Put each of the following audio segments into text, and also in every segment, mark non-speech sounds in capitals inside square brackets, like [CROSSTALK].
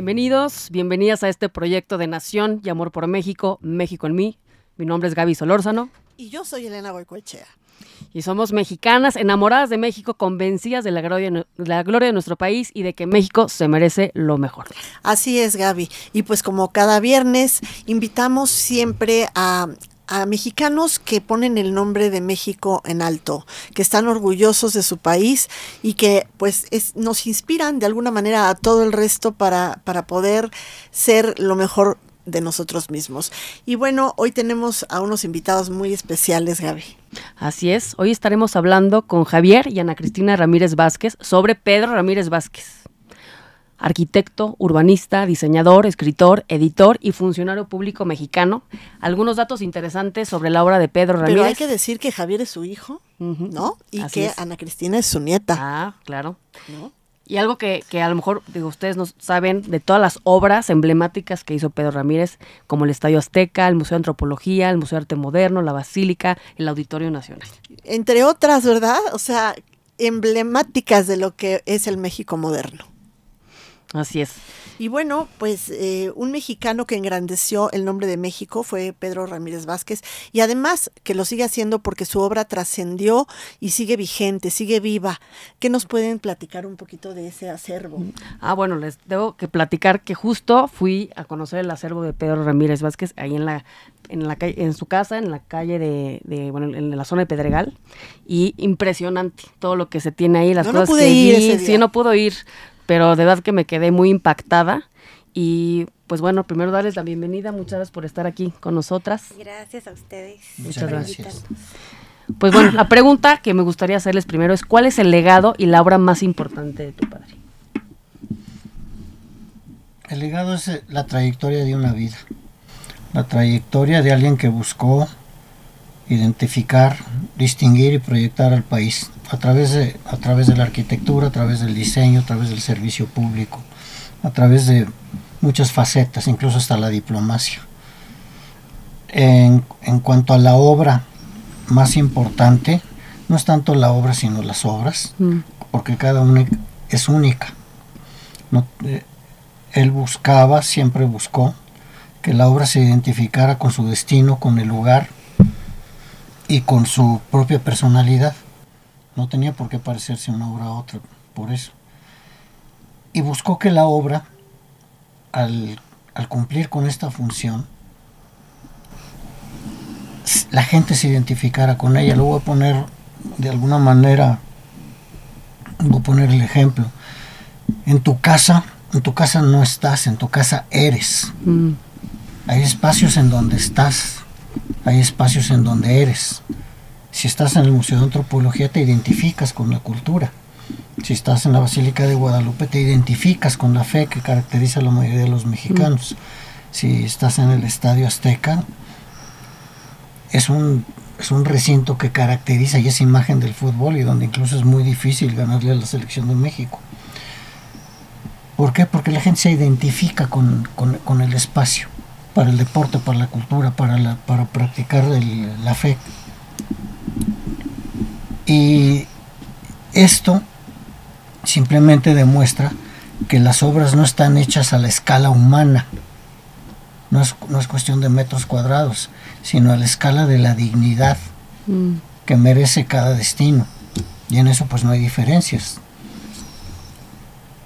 Bienvenidos, bienvenidas a este proyecto de Nación y Amor por México, México en mí. Mi nombre es Gaby Solórzano. Y yo soy Elena Boicoechea. Y somos mexicanas, enamoradas de México, convencidas de la, gloria, la gloria de nuestro país y de que México se merece lo mejor. Así es, Gaby. Y pues como cada viernes, invitamos siempre a, a mexicanos que ponen el nombre de México en alto, que están orgullosos de su país y que pues es, nos inspiran de alguna manera a todo el resto para, para poder ser lo mejor de nosotros mismos. Y bueno, hoy tenemos a unos invitados muy especiales, Gaby. Así es, hoy estaremos hablando con Javier y Ana Cristina Ramírez Vázquez sobre Pedro Ramírez Vázquez arquitecto, urbanista, diseñador, escritor, editor y funcionario público mexicano. Algunos datos interesantes sobre la obra de Pedro Ramírez. Pero hay que decir que Javier es su hijo, ¿no? Y que Ana Cristina es su nieta. Ah, claro. Y algo que, que, a lo mejor digo, ustedes no saben de todas las obras emblemáticas que hizo Pedro Ramírez, como el Estadio Azteca, el Museo de Antropología, el Museo de Arte Moderno, la Basílica, el Auditorio Nacional. Entre otras, ¿verdad? O sea, emblemáticas de lo que es el México moderno. Así es. Y bueno, pues eh, un mexicano que engrandeció el nombre de México fue Pedro Ramírez Vázquez y además que lo sigue haciendo porque su obra trascendió y sigue vigente, sigue viva. ¿Qué nos pueden platicar un poquito de ese acervo? Ah, bueno, les debo que platicar que justo fui a conocer el acervo de Pedro Ramírez Vázquez ahí en la en la en su casa, en la calle de, de, bueno, en la zona de Pedregal y impresionante todo lo que se tiene ahí, las cosas que vi, sí no pudo ir, pero de verdad que me quedé muy impactada y pues bueno, primero darles la bienvenida, muchas gracias por estar aquí con nosotras. Gracias a ustedes. Muchas gracias. Pues bueno, la pregunta que me gustaría hacerles primero es ¿cuál es el legado y la obra más importante de tu padre? El legado es eh, la trayectoria de una vida, la trayectoria de alguien que buscó identificar, distinguir y proyectar al país a través de, a través de la arquitectura, a través del diseño, a través del servicio público, a través de muchas facetas, incluso hasta la diplomacia. En, en cuanto a la obra más importante, no es tanto la obra sino las obras, mm. porque cada una es única. No, eh, él buscaba, siempre buscó, que la obra se identificara con su destino, con el lugar y con su propia personalidad. No tenía por qué parecerse una obra a otra, por eso. Y buscó que la obra, al, cumplir con esta función, la gente se identificara con ella. Lo voy a poner de alguna manera, voy a poner el ejemplo. En tu casa, en tu casa no estás, en tu casa eres. Mm. Hay espacios en donde estás, hay espacios en donde eres. Si estás en el Museo de Antropología te identificas con la cultura. Si estás en la Basílica de Guadalupe te identificas con la fe que caracteriza a la mayoría de los mexicanos. Si estás en el Estadio Azteca, es un, es un recinto que caracteriza y es imagen del fútbol y donde incluso es muy difícil ganarle a la selección de México. ¿Por qué? Porque la gente se identifica con, el espacio, para el deporte, para la cultura, para, la, para practicar la fe. Y esto simplemente demuestra que las obras no están hechas a la escala humana. No es, cuestión de metros cuadrados, sino a la escala de la dignidad mm. que merece cada destino. Y en eso pues no hay diferencias.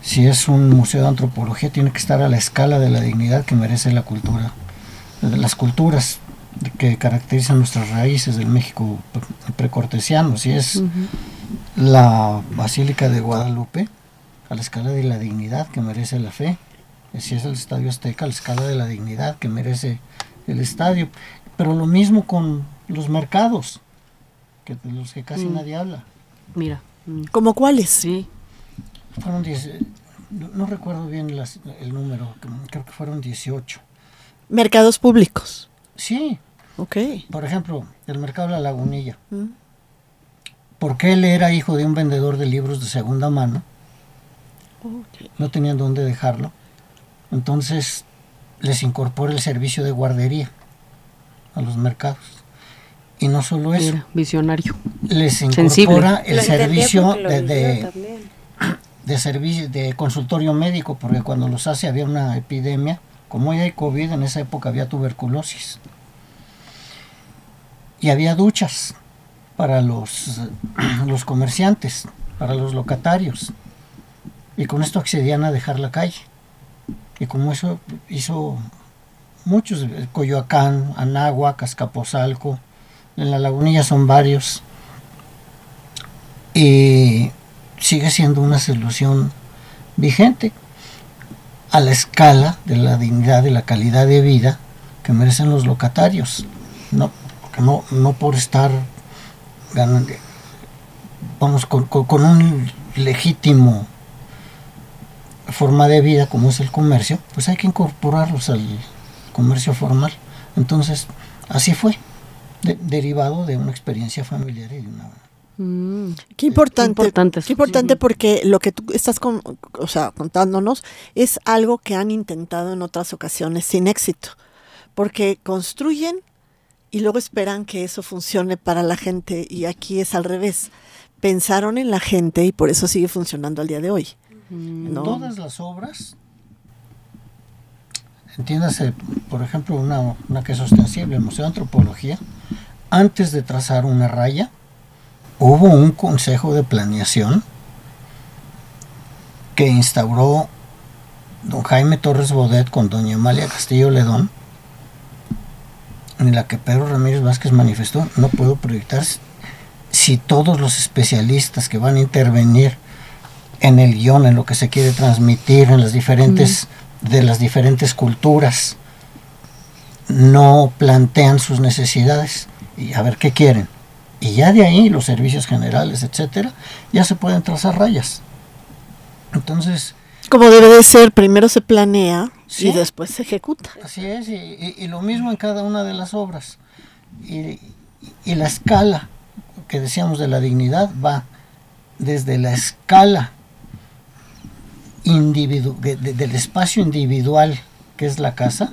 Si es un museo de antropología, tiene que estar a la escala de la dignidad que merece la cultura. Las culturas que caracterizan nuestras raíces del México precortesiano, si es la Basílica de Guadalupe, a la escala de la dignidad que merece la fe, si es el Estadio Azteca, a la escala de la dignidad que merece el estadio, pero lo mismo con los mercados, que de los que casi mm. nadie habla. Mira. Mm. ¿Como cuáles? Sí. Fueron 10, no, recuerdo bien el número, creo que fueron 18. Mercados públicos. Sí. Ok. Por ejemplo, el mercado de la lagunilla. Mm. Porque él era hijo de un vendedor de libros de segunda mano. No tenían dónde dejarlo. Entonces les incorpora el servicio de guardería a los mercados. Y no solo eso. visionario. Les incorpora el servicio de, de servicio, de consultorio médico, porque cuando los hace había una epidemia, como hoy hay COVID, en esa época había tuberculosis. Y había duchas para los, [CLEARS THROAT] los comerciantes, para los locatarios. Y con esto accedían a dejar la calle. Y como eso hizo muchos, Coyoacán, Anáhuac, Azcapotzalco, en la lagunilla son varios. Y sigue siendo una solución vigente a la escala de la dignidad y la calidad de vida que merecen los locatarios. No, no, no por estar ganando, vamos, con, con un legítimo forma de vida como es el comercio, pues hay que incorporarlos al comercio formal. Entonces, así fue, derivado de una experiencia familiar y de una... Mm, qué importante, qué importante, porque lo que tú estás con, o sea, contándonos es algo que han intentado en otras ocasiones sin éxito, porque construyen y luego esperan que eso funcione para la gente y aquí es al revés. Pensaron en la gente y por eso sigue funcionando al día de hoy. En todas las obras, entiéndase, por ejemplo, una, que es ostensible, el Museo de Antropología, antes de trazar una raya, hubo un consejo de planeación que instauró don Jaime Torres Bodet con doña Amalia Castillo Ledón, en la que Pedro Ramírez Vázquez manifestó, no puedo proyectar si todos los especialistas que van a intervenir en el guion, en lo que se quiere transmitir, en las diferentes, de las diferentes culturas, no plantean sus necesidades y a ver qué quieren. Y ya de ahí los servicios generales, etcétera, ya se pueden trazar rayas. Entonces. Como debe de ser, primero se planea y después se ejecuta. Así es, y, lo mismo en cada una de las obras. Y, y la escala que decíamos de la dignidad va desde la escala individu del espacio individual que es la casa,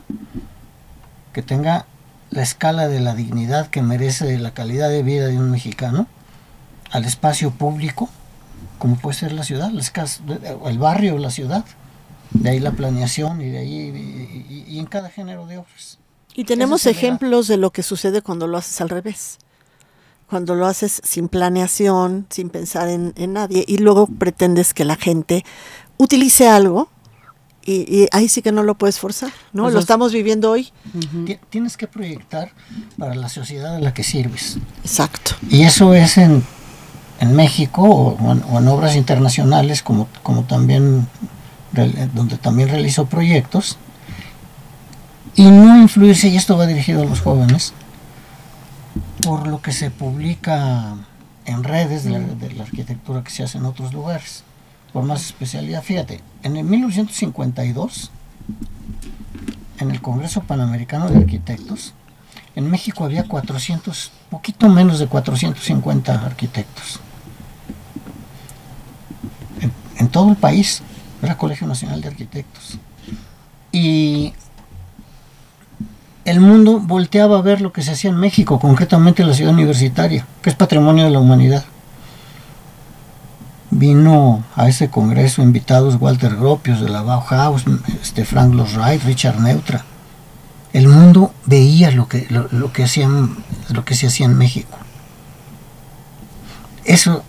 que tenga la escala de la dignidad que merece la calidad de vida de un mexicano, al espacio público, como puede ser la ciudad, el barrio, la ciudad, de ahí la planeación y de ahí y, en cada género de obras. Y tenemos ejemplos de lo que sucede cuando lo haces al revés. Cuando lo haces sin planeación, sin pensar en, en, nadie, y luego pretendes que la gente utilice algo y, ahí sí que no lo puedes forzar, ¿no? lo estamos viviendo hoy. Tienes que proyectar para la sociedad a la que sirves. Exacto. Y eso es en, en México o, en, obras internacionales, como, como también, donde también realizo proyectos. Y no influirse, y esto va dirigido a los jóvenes, por lo que se publica en redes de la arquitectura que se hace en otros lugares por más especialidad. Fíjate, en el 1952, en el Congreso Panamericano de Arquitectos, en México había 400, poquito menos de 450 arquitectos. En, todo el país era Colegio Nacional de Arquitectos. Y el mundo volteaba a ver lo que se hacía en México, concretamente en la ciudad universitaria, que es patrimonio de la humanidad vino a ese congreso invitados Walter Gropius de la Bauhaus, este Frank Lloyd Wright, Richard Neutra. El mundo veía lo que, lo, que hacían, lo que se hacía en México. Eso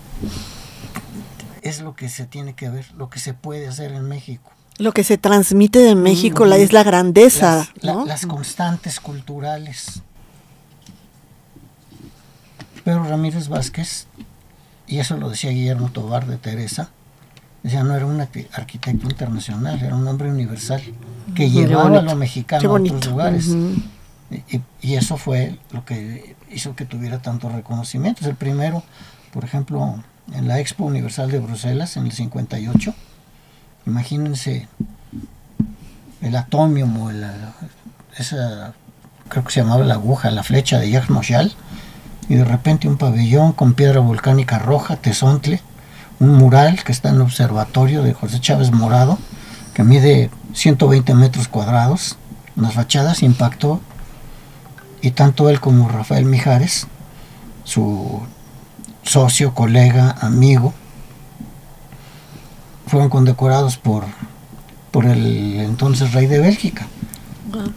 es lo que se tiene que ver, lo que se puede hacer en México. Lo que se transmite de México la, es la grandeza. las constantes culturales. Pero Ramírez Vázquez y eso lo decía Guillermo Tobar de Teresa, decía, no era un arquitecto internacional, era un hombre universal, que llevaba a lo mexicano a otros lugares. y, eso fue lo que hizo que tuviera tantos reconocimientos. El primero, por ejemplo, en la Expo Universal de Bruselas, en el 58, imagínense el atomium o esa, creo que se llamaba la aguja, la flecha de Jacques Moschal, y de repente un pabellón con piedra volcánica roja, tesontle, un mural que está en el observatorio de José Chávez Morado, que mide 120 metros cuadrados, las fachadas impactó, y tanto él como Rafael Mijares, su socio, colega, amigo, fueron condecorados por, por el entonces rey de Bélgica,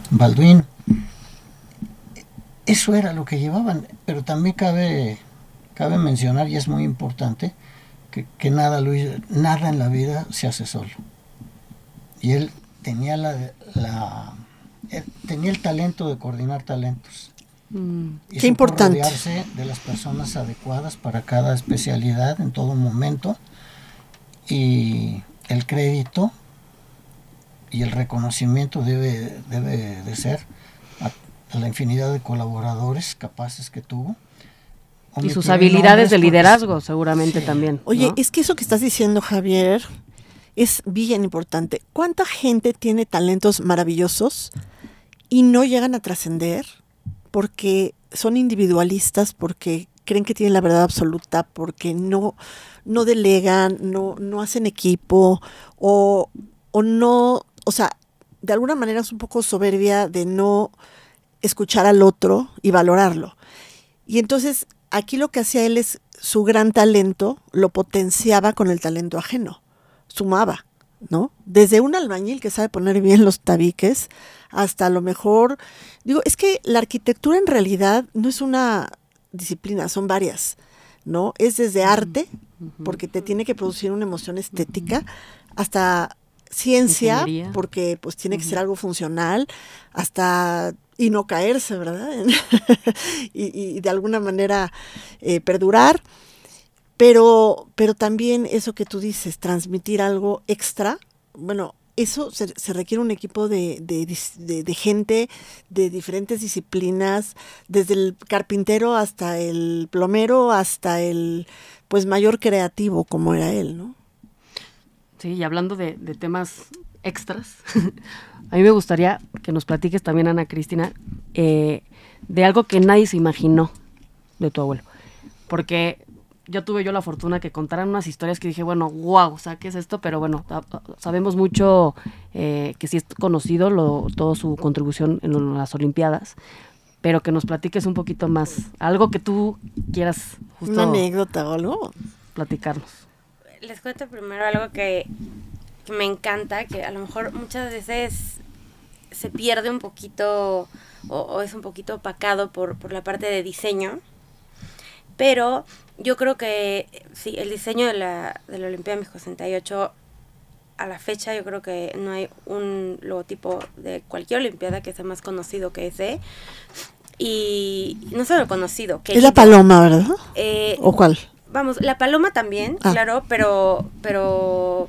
Balduino. Eso era lo que llevaban, pero también cabe, cabe mencionar, y es muy importante, que, que nada, Luis, nada en la vida se hace solo. Y él tenía la, la él tenía el talento de coordinar talentos. Mm. Y Qué importante. rodearse de las personas adecuadas para cada especialidad en todo momento. Y el crédito y el reconocimiento debe, debe de ser a, la infinidad de colaboradores capaces que tuvo. Y sus habilidades de porque- liderazgo, seguramente Sí. también. Oye, ¿no? es que eso que estás diciendo, Javier, es bien importante. ¿Cuánta gente tiene talentos maravillosos y no llegan a trascender porque son individualistas, porque creen que tienen la verdad absoluta, porque no, no delegan, no, no hacen equipo o, o no, o sea, de alguna manera es un poco soberbia de no escuchar al otro y valorarlo. Y entonces aquí lo que hacía él es su gran talento lo potenciaba con el talento ajeno, sumaba, ¿no? Desde un albañil que sabe poner bien los tabiques hasta a lo mejor, digo, es que la arquitectura en realidad no es una disciplina, son varias, ¿no? Es desde arte, porque te tiene que producir una emoción estética, hasta ciencia, Ingeniería. porque pues tiene que ser algo funcional, hasta y no caerse, ¿verdad? [LAUGHS] y, y de alguna manera eh, perdurar, pero, pero también eso que tú dices, transmitir algo extra, bueno, eso se, se requiere un equipo de, de de- de gente de diferentes disciplinas, desde el carpintero hasta el plomero, hasta el pues mayor creativo como era él, ¿no? Sí, y hablando de temas extras, [LAUGHS] a mí me gustaría que nos platiques también, Ana Cristina, eh, de algo que nadie se imaginó de tu abuelo. Porque yo tuve yo la fortuna que contaran unas historias que dije, bueno, wow, o sea, ¿qué es esto? Pero bueno, sabemos mucho eh, que sí es conocido lo, toda su contribución en las Olimpiadas, pero que nos platiques un poquito más, algo que tú quieras Una justo anécdota o algo. platicarnos. Les cuento primero algo que, que me encanta, que a lo mejor muchas veces se pierde un poquito o, o es un poquito opacado por, por la parte de diseño. Pero yo creo que sí, el diseño de la, de la Olimpiada México 68 a la fecha yo creo que no hay un logotipo de cualquier Olimpiada que sea más conocido que ese. Y no solo conocido, que Es la paloma, ¿verdad? eh, ¿O cuál? Vamos, la paloma también, Ah. claro, pero, pero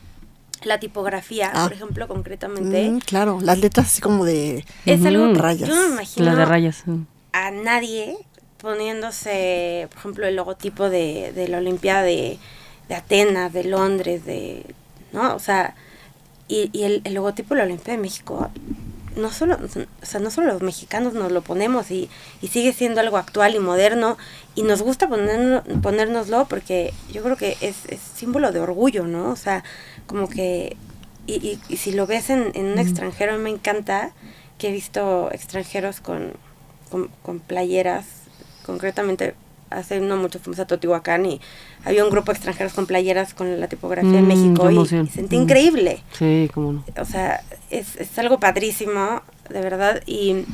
la tipografía, Ah. por ejemplo, concretamente, Mm, claro, las letras así como de es algo Ujú. Rayas. yo no me imagino La de rayas. mm. a nadie poniéndose, por ejemplo, el logotipo de, de la Olimpiada de, de Atenas, de Londres, de, ¿no? O sea, y, y el, el logotipo de la Olimpiada de México, no solo, o sea, no solo los mexicanos nos lo ponemos y, y sigue siendo algo actual y moderno y nos gusta ponerno- ponérnoslo porque yo creo que es, es símbolo de orgullo, ¿no? O sea, como que, y, y, y si lo ves en, en un extranjero, a mí me encanta que he visto extranjeros con, con, con playeras, concretamente hace no mucho fuimos a Teotihuacán y había un grupo de extranjeros con playeras con la tipografía de Mm, México y, sentí Mm. increíble Sí, cómo no. o sea, es, es algo padrísimo, de verdad. Y,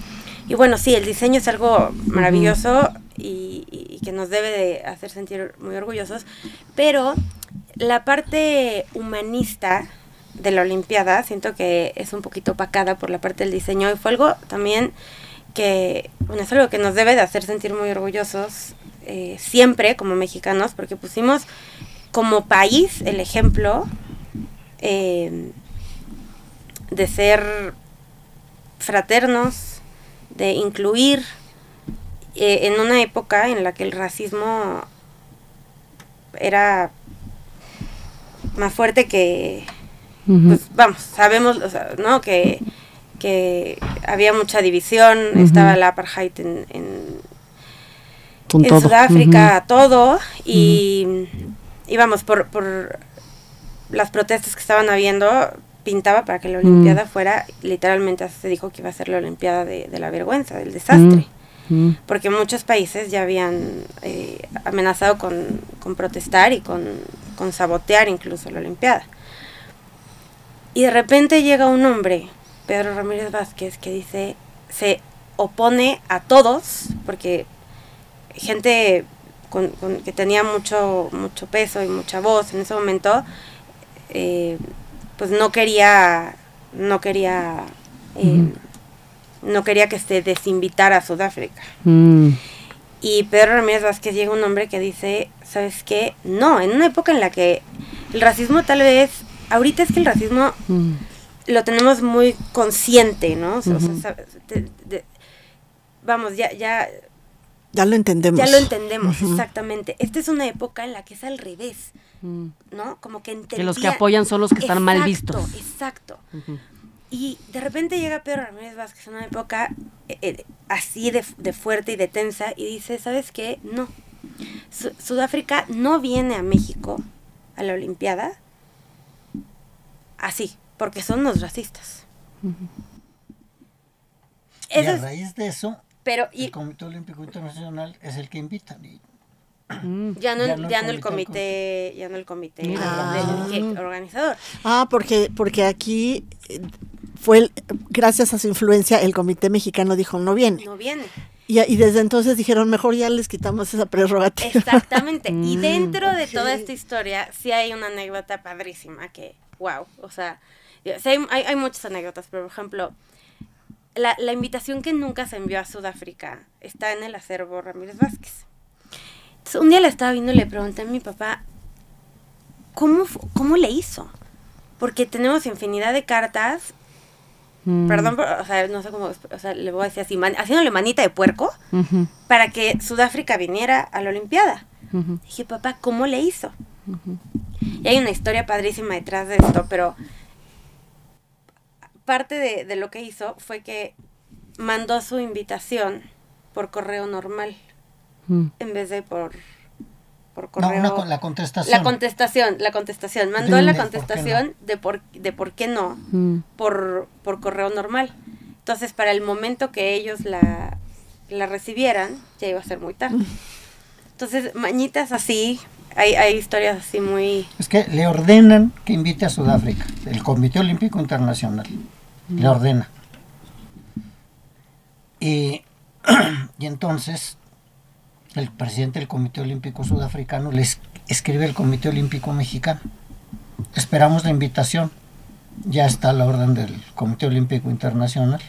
y bueno, sí, el diseño es algo maravilloso y, y- y que nos debe de hacer sentir muy orgullosos. Pero la parte humanista de la Olimpiada siento que es un poquito opacada por la parte del diseño y fue algo también que, bueno, es algo que nos debe de hacer sentir muy orgullosos eh, siempre como mexicanos porque pusimos como país el ejemplo eh, de ser fraternos, de incluir eh, en una época en la que el racismo era más fuerte que, pues vamos, sabemos, o sea, ¿no? Que, que había mucha división, estaba la apartheid en, en, Con en todo. Sudáfrica, todo, y, y vamos, por, por las protestas que estaban habiendo, pintaba para que la Olimpiada fuera, literalmente se dijo que iba a ser la Olimpiada de, de la vergüenza, del desastre, Ujú. Mm. porque muchos países ya habían eh, amenazado con, con protestar y con, con sabotear incluso la Olimpiada. Y de repente llega un hombre, Pedro Ramírez Vázquez, que dice, se opone a todos, porque gente con, con- que tenía mucho, mucho peso y mucha voz en ese momento, eh, pues no quería, no quería, eh, no quería que se desinvitara a Sudáfrica. Mm. Y Pedro Ramírez Vázquez llega un hombre que dice, ¿sabes qué? No, en una época en la que el racismo tal vez, ahorita es que el racismo Mm. lo tenemos muy consciente, ¿no? O sea, o sea, vamos, ya, ya, Ya lo entendemos. ya lo entendemos, exactamente. Esta es una época en la que es al revés, Mm. ¿no? Como que Que los que entendía- apoyan son los que están mal Exacto, vistos. Exacto. Ujú. Y de repente llega Pedro Ramírez Vázquez en una época eh, eh, así de, de fuerte y de tensa y dice, ¿sabes qué? No. Su- Sudáfrica no viene a México a la Olimpiada así, porque son los racistas. Y a raíz de eso, pero y el Comité Olímpico Internacional es el que invita. Y Mm. ya no, ya no ya el no el comité, comité, ya no el comité Mira. del- del- organizador. Ah, porque, porque aquí eh, fue, el- gracias a su influencia, el Comité Mexicano dijo no viene. No viene. Y, y desde entonces dijeron, mejor ya les quitamos esa prerrogativa. Exactamente. y Mm, dentro de toda esta historia, sí hay una anécdota padrísima que, wow, o sea, sí hay, hay, hay muchas anécdotas, pero por ejemplo, la, la invitación que nunca se envió a Sudáfrica está en el acervo Ramírez Vázquez. Entonces, un día la estaba viendo y le pregunté a mi papá, ¿cómo, cómo le hizo? Porque tenemos infinidad de cartas, Mm. perdón, o sea, no sé cómo, o sea, le voy a decir así, man- haciéndole manita de puerco para que Sudáfrica viniera a la Olimpiada. Dije, papá, ¿cómo le hizo? Y hay una historia padrísima detrás de esto, pero parte de, de lo que hizo fue que mandó su invitación por correo normal Mm. en vez de por, por no, correo. una con la contestación. la contestación, la contestación. Mandó la por contestación de, por, de por qué no Mm. por, por correo normal. Entonces, para el momento que ellos la, la recibieran, ya iba a ser muy tarde. [LAUGHS] Entonces, mañitas así, hay, hay historias así muy... Es que le ordenan que invite a Sudáfrica, el Comité Olímpico Internacional. Le ordena. Y, [CLEARS THROAT] y entonces el presidente del Comité Olímpico Sudafricano le es- escribe al Comité Olímpico Mexicano. Esperamos la invitación. Ya está la orden del Comité Olímpico Internacional.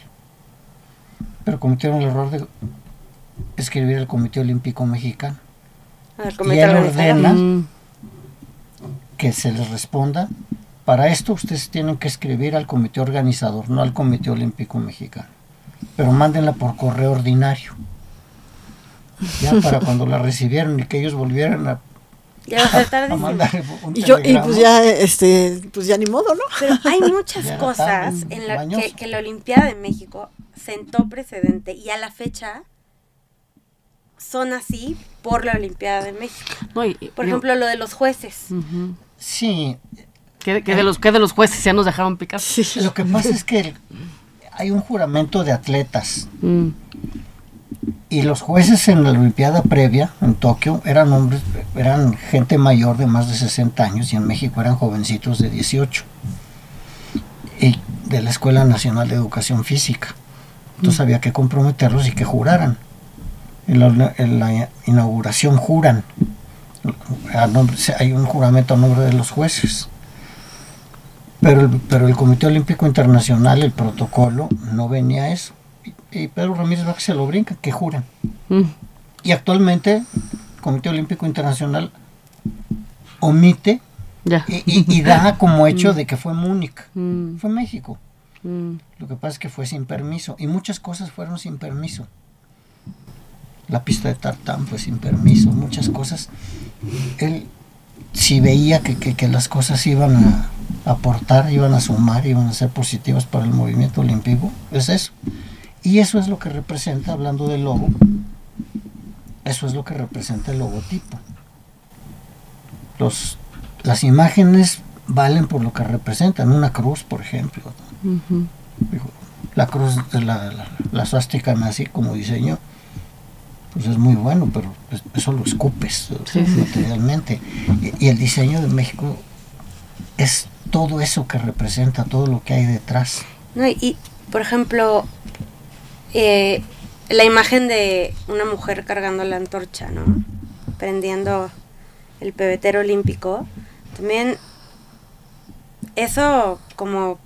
Pero cometieron el error de escribir al Comité Olímpico Mexicano. Y comité él organizador. ordena Mm. que se les responda. Para esto ustedes tienen que escribir al comité organizador, no al Comité Olímpico Mexicano. Pero mándenla por correo ordinario. Ya [LAUGHS] para cuando la recibieran y que ellos volvieran a, Ya va a ser a tarde. mandar un Y yo, y pues ya, este, pues ya ni modo, ¿no? Pero hay [LAUGHS] muchas cosas en la que la Olimpiada de México sentó precedente y a la fecha son así por la Olimpiada de México. No, y- Por ejemplo, lo de los jueces. Sí, que de los, que de los jueces ya nos dejaron picar. lo que pasa es que hay un juramento de atletas Mm. y los jueces en la Olimpiada previa en Tokio eran hombres, eran gente mayor de más de 60 años y en México eran jovencitos de 18 y de la Escuela Nacional de Educación Física. Entonces había que comprometerlos y que juraran. En la, en la inauguración juran. Nombre- hay un juramento a nombre de los jueces. Pero el, pero el Comité Olímpico Internacional, el protocolo, no venía a eso. Y, y Pedro Ramírez Vázquez se lo brinca, que juran. Mm. Y actualmente el Comité Olímpico Internacional omite Ya. y, y- y da como hecho de que fue Múnich. [LAUGHS] Mm. Fue México. Mm. Lo que pasa es que fue sin permiso. Y muchas cosas fueron sin permiso. La pista de tartán fue sin permiso. Muchas cosas. Él, si veía que, que- que las cosas iban a aportar, iban a sumar, iban a ser positivas para el movimiento olímpico, es eso. Y eso es lo que representa, hablando del logo, eso es lo que representa el logotipo. Los, las imágenes valen por lo que representan. Una cruz, por ejemplo. La cruz de la, la, la suástica nazi como diseño, pues es muy bueno, pero eso lo escupes Sí, sí, sí. materialmente. Y, y el diseño de México es todo eso que representa, todo lo que hay detrás. No, y, y, por ejemplo, eh, la imagen de una mujer cargando la antorcha, ¿no? Prendiendo el pebetero olímpico. También eso como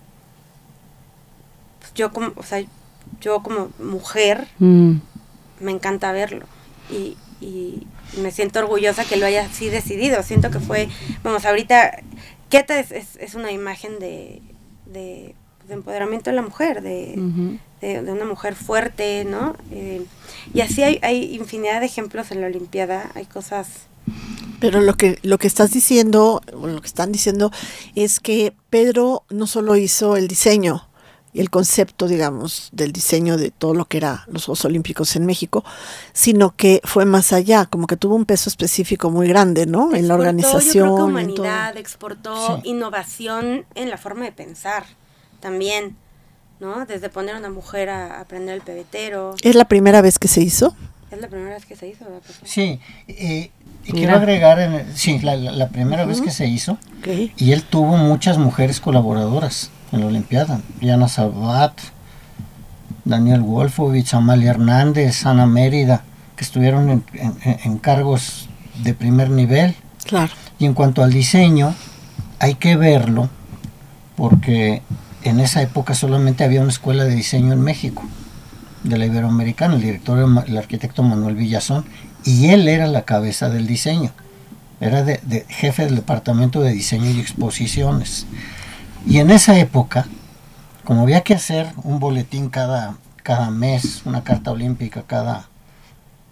yo como, o sea, yo como mujer Mm. Me encanta verlo y, y me siento orgullosa que lo haya así decidido. Siento que fue, vamos, ahorita Keta es, es, es una imagen de, de, de empoderamiento de la mujer, de, Ujú. de, de una mujer fuerte, ¿no? Eh, y así hay, hay infinidad de ejemplos en la Olimpiada, hay cosas... Pero lo que lo que estás diciendo, o lo que están diciendo, es que Pedro no solo hizo el diseño el concepto, digamos, del diseño de todo lo que era los Juegos Olímpicos en México, sino que fue más allá, como que tuvo un peso específico muy grande, ¿no? en la organización. Yo creo que en todo. humanidad, exportó Sí. innovación en la forma de pensar también, ¿no? Desde poner a una mujer a aprender el pebetero. ¿Es la primera vez que se hizo? Es la primera vez que se hizo. Sí, eh, y Mira. quiero agregar, en el- sí, la, la- la primera vez que se hizo, y él tuvo muchas mujeres colaboradoras en la Olimpiada. Diana Sabat, Daniel Wolfovich, Amalia Hernández, Ana Mérida, que estuvieron en, en- en cargos de primer nivel. Claro. Y en cuanto al diseño, hay que verlo porque en esa época solamente había una escuela de diseño en México, de la Iberoamericana, el director el arquitecto Manuel Villazón, y él era la cabeza del diseño, era de, de jefe del departamento de diseño y exposiciones. Y en esa época, como había que hacer un boletín cada, cada mes, una carta olímpica cada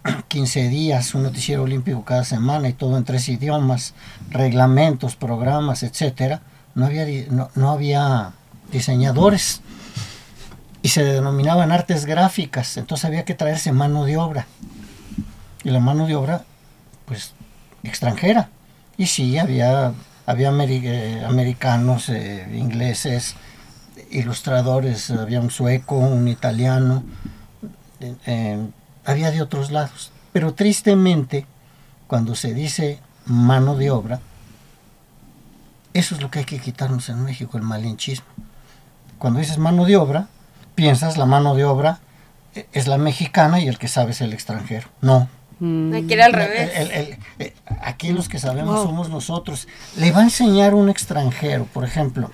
[CLEARS THROAT] 15 días, un noticiero olímpico cada semana y todo en tres idiomas, reglamentos, programas, etcétera, no había, no, no había diseñadores y se denominaban artes gráficas, entonces había que traerse mano de obra. Y la mano de obra, pues, extranjera. Y sí, había, había eh, americanos, eh, ingleses, ilustradores, había un sueco, un italiano, había de otros lados. Pero tristemente, cuando se dice mano de obra, eso es lo que hay que quitarnos en México, el malinchismo. Cuando dices mano de obra, piensas la mano de obra eh, es la mexicana y el que sabe es el extranjero. No. Mm. Hay que ir al El- revés. el- el- aquí los que sabemos Wow. somos nosotros. Le va a enseñar un extranjero, por ejemplo.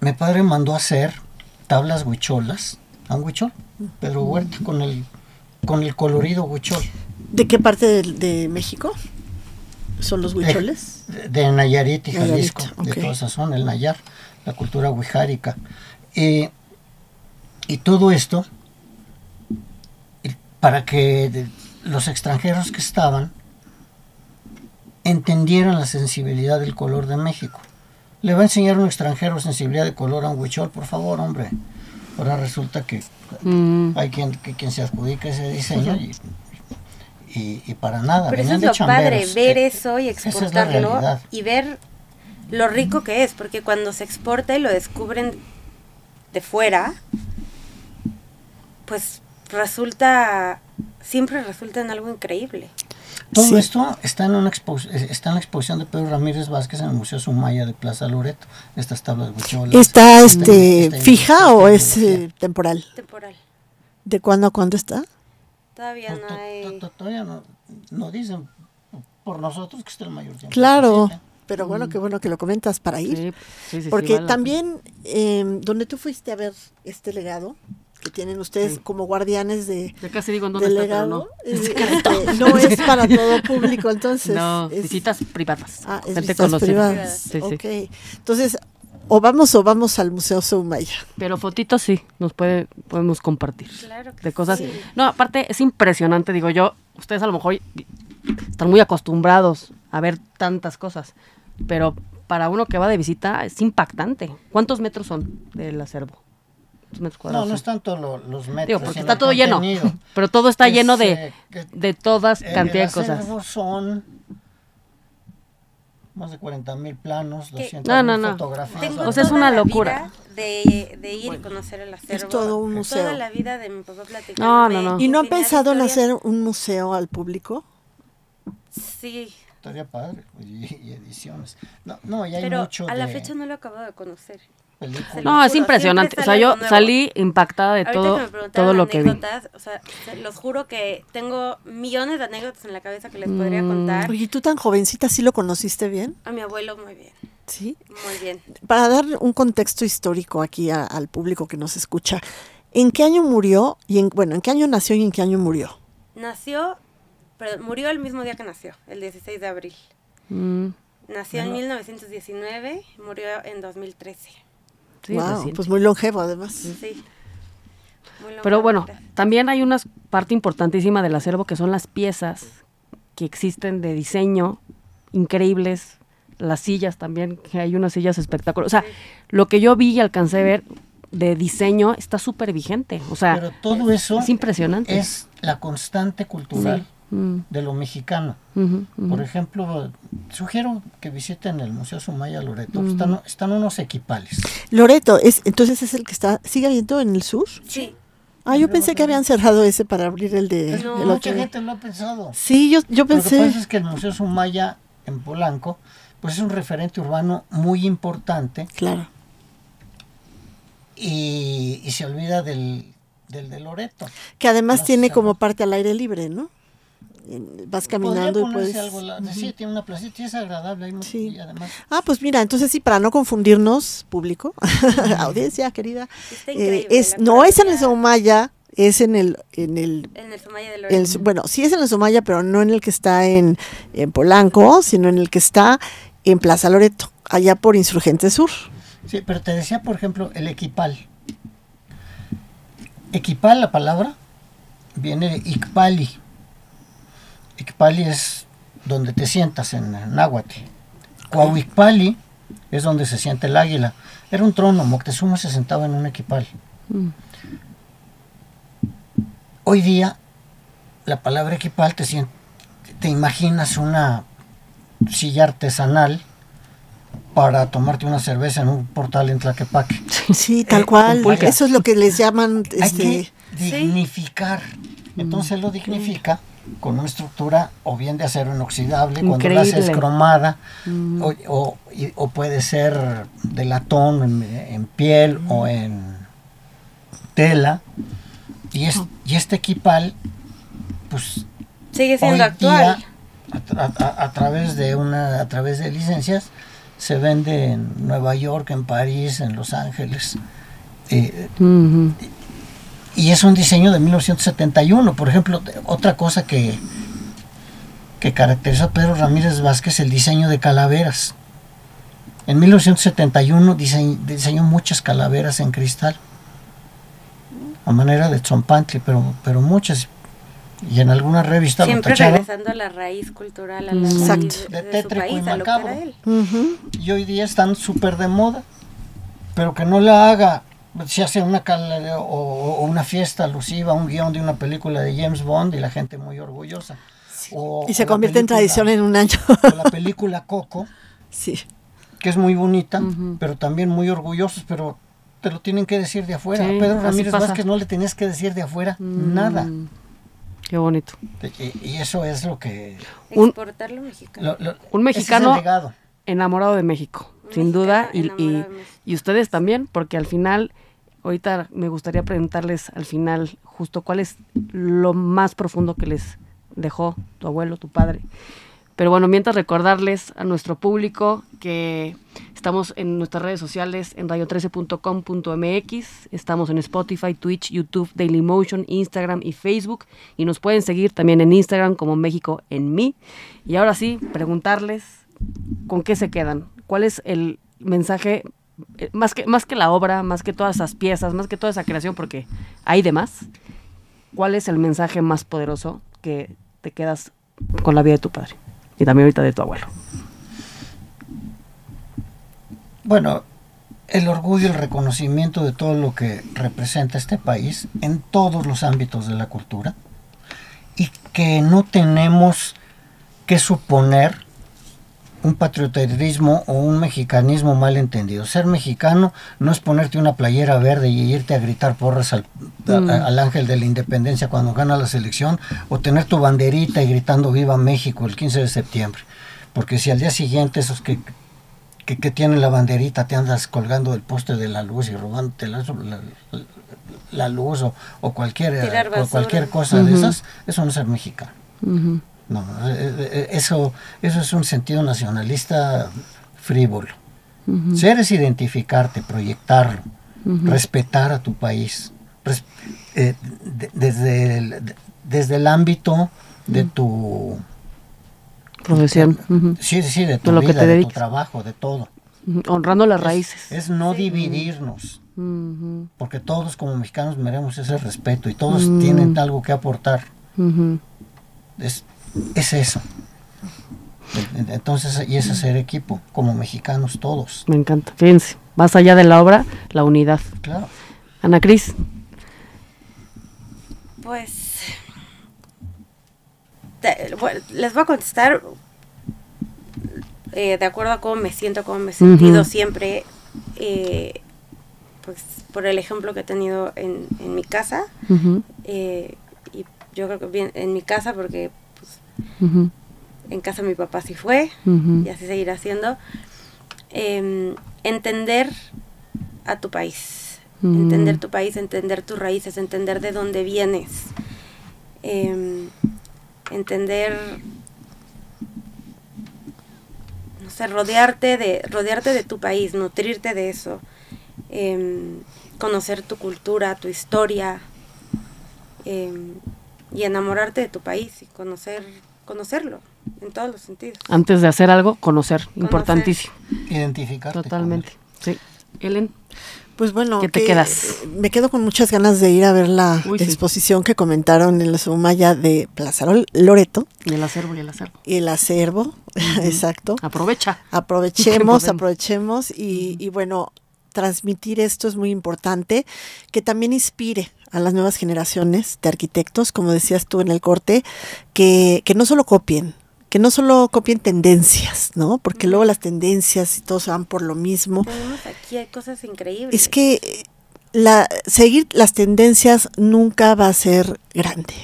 Mi padre mandó a hacer tablas huicholas, a un huichol, Pedro Huerta, con el, con el colorido huichol. ¿De qué parte de, de México son los huicholes? de, de Nayarit y Nayarit, Jalisco, de toda esa zona, el Nayar, la cultura huijárica. Eh, y todo esto para que los extranjeros que estaban entendieran la sensibilidad del color de México. Le va a enseñar un extranjero sensibilidad de color a un huichol, por favor, hombre. Ahora resulta que Mm. hay quien, que quien se adjudica ese diseño y, y- y para nada. Pero eso es lo padre, ver Eh, eso y es exportarlo y ver lo rico que es, porque cuando se exporta y lo descubren de fuera, pues resulta, siempre resulta en algo increíble. Todo Sí. esto está en, una eh, está en la exposición de Pedro Ramírez Vázquez en el Museo Sumaya de Plaza Loreto. Estas tablas huicholas. ¿Está esta- este esta- fija o es tecnología. eh, temporal? Temporal. ¿De cuándo a cuándo está? Todavía To- no to- hay... to- Todavía no, no dicen por nosotros que está el mayor tiempo. Claro, posible. pero bueno, qué bueno que lo comentas para ir. Sí, sí, sí, sí, Porque vale también, eh, donde tú fuiste a ver este legado que tienen ustedes Sí. como guardianes de. Ya casi digo en dónde está, pero legado, no. eh, este, no es para todo público, entonces. no, es- visitas privadas. Ah, es gente visitas conocida. privadas. Sí, sí. Ok. Entonces, o vamos o vamos al Museo Soumaya. Pero fotitos sí, nos puede, podemos compartir. Claro que de cosas. sí. No, aparte es impresionante, digo yo, ustedes a lo mejor están muy acostumbrados a ver tantas cosas, pero para uno que va de visita es impactante. ¿Cuántos metros son del acervo? ¿Cuántos metros No, cuadrados no es son? tanto lo- los metros. Digo, porque sino está todo lleno, [LAUGHS] pero todo está Es, lleno de, eh, de todas el- cantidad el de cosas. son más de 40 mil planos, Que- 200 No, no, no. fotografías. Tengo O sea, es una locura. De, de ir y conocer el acervo. todo un museo. Toda la vida de mi papá platicando. No, no, no. ¿Y no han pensado en hacer un museo al público? Sí, Estaría padre. Y, y- ediciones. No, no y hay Pero mucho a la de fecha no lo acabo de conocer. No, es impresionante. O sea, yo salí impactada de Ahorita todo, que me preguntaron todo lo que vi. o sea, se los juro que tengo millones de anécdotas en la cabeza que les podría Mm. contar. Oye, tú tan jovencita, ¿sí lo conociste bien? A mi abuelo muy bien, Sí. muy bien. Para dar un contexto histórico aquí a- al público que nos escucha, ¿en qué año murió? Y en, bueno, ¿en qué año nació y en qué año murió? Nació, pero murió el mismo día que nació, el 16 de abril. Mm, Nació en Bueno. 1919, murió en 2013. Sí, wow, reciente. pues muy longevo además. Sí. Muy Pero bueno, también hay una parte importantísima del acervo que son las piezas que existen de diseño increíbles, las sillas también, que hay unas sillas espectaculares. O sea, lo que yo vi y alcancé a ver de diseño está súper vigente. O sea, Pero todo eso es impresionante. es la constante cultural Mm, de lo mexicano. Por ejemplo, sugiero que visiten el Museo Sumaya Loreto. están, están unos equipales. Loreto, es, entonces es el que está, ¿sigue habiendo en el sur? Sí, Ah, yo pensé que habían cerrado ese para abrir el de... No. el Mucha otro. gente lo ha pensado. Sí, yo, yo Lo que pensé... pasa es que el Museo Sumaya en Polanco, pues es un referente urbano muy importante Claro. y, y se olvida del, del de Loreto. Que además No tiene como parte al aire libre, ¿no? Vas caminando y puedes... ponerse algo, la- sí, tiene una placita y es agradable. hay mu- Sí. Y además, Ah, pues mira, entonces sí, para no confundirnos, público, [LAUGHS] audiencia querida, eh, es, no es en el. Somaya, es en el, en el, en el Sumaya de el- Loreto. bueno, sí es en el Somaya, pero no en el que está en, en Polanco, sino en el que está en Plaza Loreto, allá por Insurgente Sur. sí, pero te decía, por ejemplo, el equipal. Equipal, la palabra, viene de Icpali. Icpali es donde te sientas en náhuatl. Coahuicpali es donde se sienta el águila. Era un trono, Moctezuma se sentaba en un equipal. Mm. Hoy día, la palabra equipal te, te imaginas una silla artesanal para tomarte una cerveza en un portal en Tlaquepaque. Sí, tal Eh, cual. Eso es lo que les llaman, Hay este, que dignificar. Entonces lo dignifica con una estructura o bien de acero inoxidable, cuando la haces Increíble. cromada, o, o- y- o puede ser de latón en, en piel o en tela. Y, es, y este equipal, pues Sigue hoy siendo actual. día, a, tra- a- a través de una, a través de licencias, se vende en Nueva York, en París, en Los Ángeles. Eh. Y es un diseño de 1971. Por ejemplo, otra cosa que, que caracterizó a Pedro Ramírez Vázquez, el diseño de calaveras. En 1971 diseñ- diseñó muchas calaveras en cristal, a manera de Tzompantli, pero, pero muchas. Y en alguna revista lo Siempre tacharon. regresando a la raíz cultural, a la Exacto. raíz De de, de su y país, a lo que macabro. era él. y hoy día están súper de moda, pero que no la haga, si hace una cala- o, o una fiesta alusiva, un guion de una película de James Bond y la gente muy orgullosa. O- y se convierte en tradición en un año. o la película Coco, [LAUGHS] sí. que es muy bonita, pero también muy orgullosos, pero te lo tienen que decir de afuera. Sí, Pedro Ramírez. Vázquez no le tenías que decir de afuera nada. Mm. Qué bonito. Y, y eso es lo que... Mexicano. lo- lo- Un mexicano- enamorado de México, sin duda, y, y ustedes también, porque al final, ahorita me gustaría preguntarles al final justo cuál es lo más profundo que les dejó tu abuelo, tu padre. Pero bueno, mientras recordarles a nuestro público que estamos en nuestras redes sociales en radio13.com.mx, estamos en Spotify, Twitch, YouTube, Dailymotion, Instagram y Facebook y nos pueden seguir también en Instagram como México en mí. Y ahora sí, preguntarles con qué se quedan, cuál es el mensaje eh, más que más que la obra, más que todas esas piezas, más que toda esa creación porque hay demás. ¿Cuál es el mensaje más poderoso que te quedas con la vida de tu padre? Y también ahorita de tu abuelo. Bueno, el orgullo y el reconocimiento de todo lo que representa este país en todos los ámbitos de la cultura y que no tenemos que suponer un patrioterismo o un mexicanismo mal entendido. Ser mexicano no es ponerte una playera verde y irte a gritar porras al, a- Mm. al ángel de la independencia cuando gana la selección o tener tu banderita y gritando viva México el 15 de septiembre. Porque si al día siguiente esos que, que, que tienen la banderita te andas colgando del poste de la luz y robándote la, la, la luz o, o cualquier, o basura. cualquier cosa de esas, eso no es ser mexicano. No, eh, eh, eso, eso es un sentido nacionalista frívolo. Ser es identificarte, proyectarlo, respetar a tu país, res- eh, de- desde, el, de- desde el ámbito de tu, Profesión. Ujú. sí, sí, de tu De lo que vida, te de tu trabajo, de todo. Honrando las Es- raíces. Es, no dividirnos, porque todos como mexicanos merecemos ese respeto y todos tienen algo que aportar. Es, es eso. Entonces, y ese es ser equipo, como mexicanos todos. Me encanta. Fíjense, más allá de la obra, la unidad. Claro. Ana Cris. Pues te- bueno, les voy a contestar eh, de acuerdo a cómo me siento, cómo me he sentido siempre, eh, pues por el ejemplo que he tenido en, en mi casa. Eh, y yo creo que bien en mi casa porque en casa mi papá sí fue y así seguirá siendo. Em, entender a tu país, Mm. entender tu país, entender tus raíces, entender de dónde vienes, Em, entender, no sé, rodearte de, rodearte de tu país, nutrirte de eso, Em, conocer tu cultura, tu historia y enamorarte de tu país y conocer, conocerlo en todos los sentidos. Antes de hacer algo, conocer. Importantísimo. Identificarte. Totalmente. Sí. Ellen. Pues bueno, ¿Qué te que- quedas? me quedo con muchas ganas de ir a ver la Uy, sí. exposición que comentaron en la Sumaya de Plaza Lol- Loreto Y el acervo y el acervo. y el acervo, exacto. Aprovecha. Aprovechemos, aprovechemos y, y bueno, transmitir esto es muy importante, que también inspire a las nuevas generaciones de arquitectos, como decías tú en el corte, que, que no solo copien, que no solo copien tendencias, ¿no? Porque luego las tendencias y todos van por lo mismo. Tenemos aquí hay cosas increíbles. Es que la, seguir las tendencias nunca va a ser grande,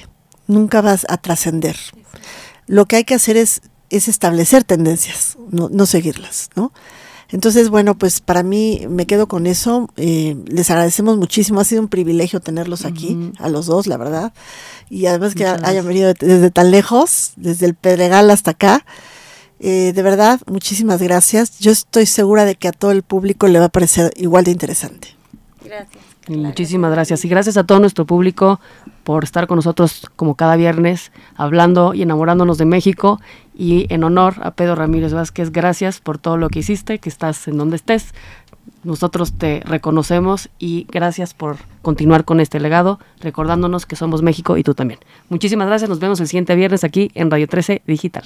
nunca vas a trascender. Lo que hay que hacer es, es establecer tendencias, no, no seguirlas, ¿no? Entonces, bueno, pues para mí me quedo con eso. eh, les agradecemos muchísimo. Ha sido un privilegio tenerlos aquí, a los dos, la verdad. Y además que Muchas hayan gracias. venido de- desde tan lejos, desde el Pedregal hasta acá. Eh, de verdad, muchísimas gracias. Yo estoy segura de que a todo el público le va a parecer igual de interesante. Gracias. Muchísimas gracias. Y gracias a todo nuestro público por estar con nosotros como cada viernes, hablando y enamorándonos de México. Y en honor a Pedro Ramírez Vázquez, gracias por todo lo que hiciste, que estás en donde estés. Nosotros te reconocemos y gracias por continuar con este legado, recordándonos que somos México y tú también. Muchísimas gracias. Nos vemos el siguiente viernes aquí en Radio 13 Digital.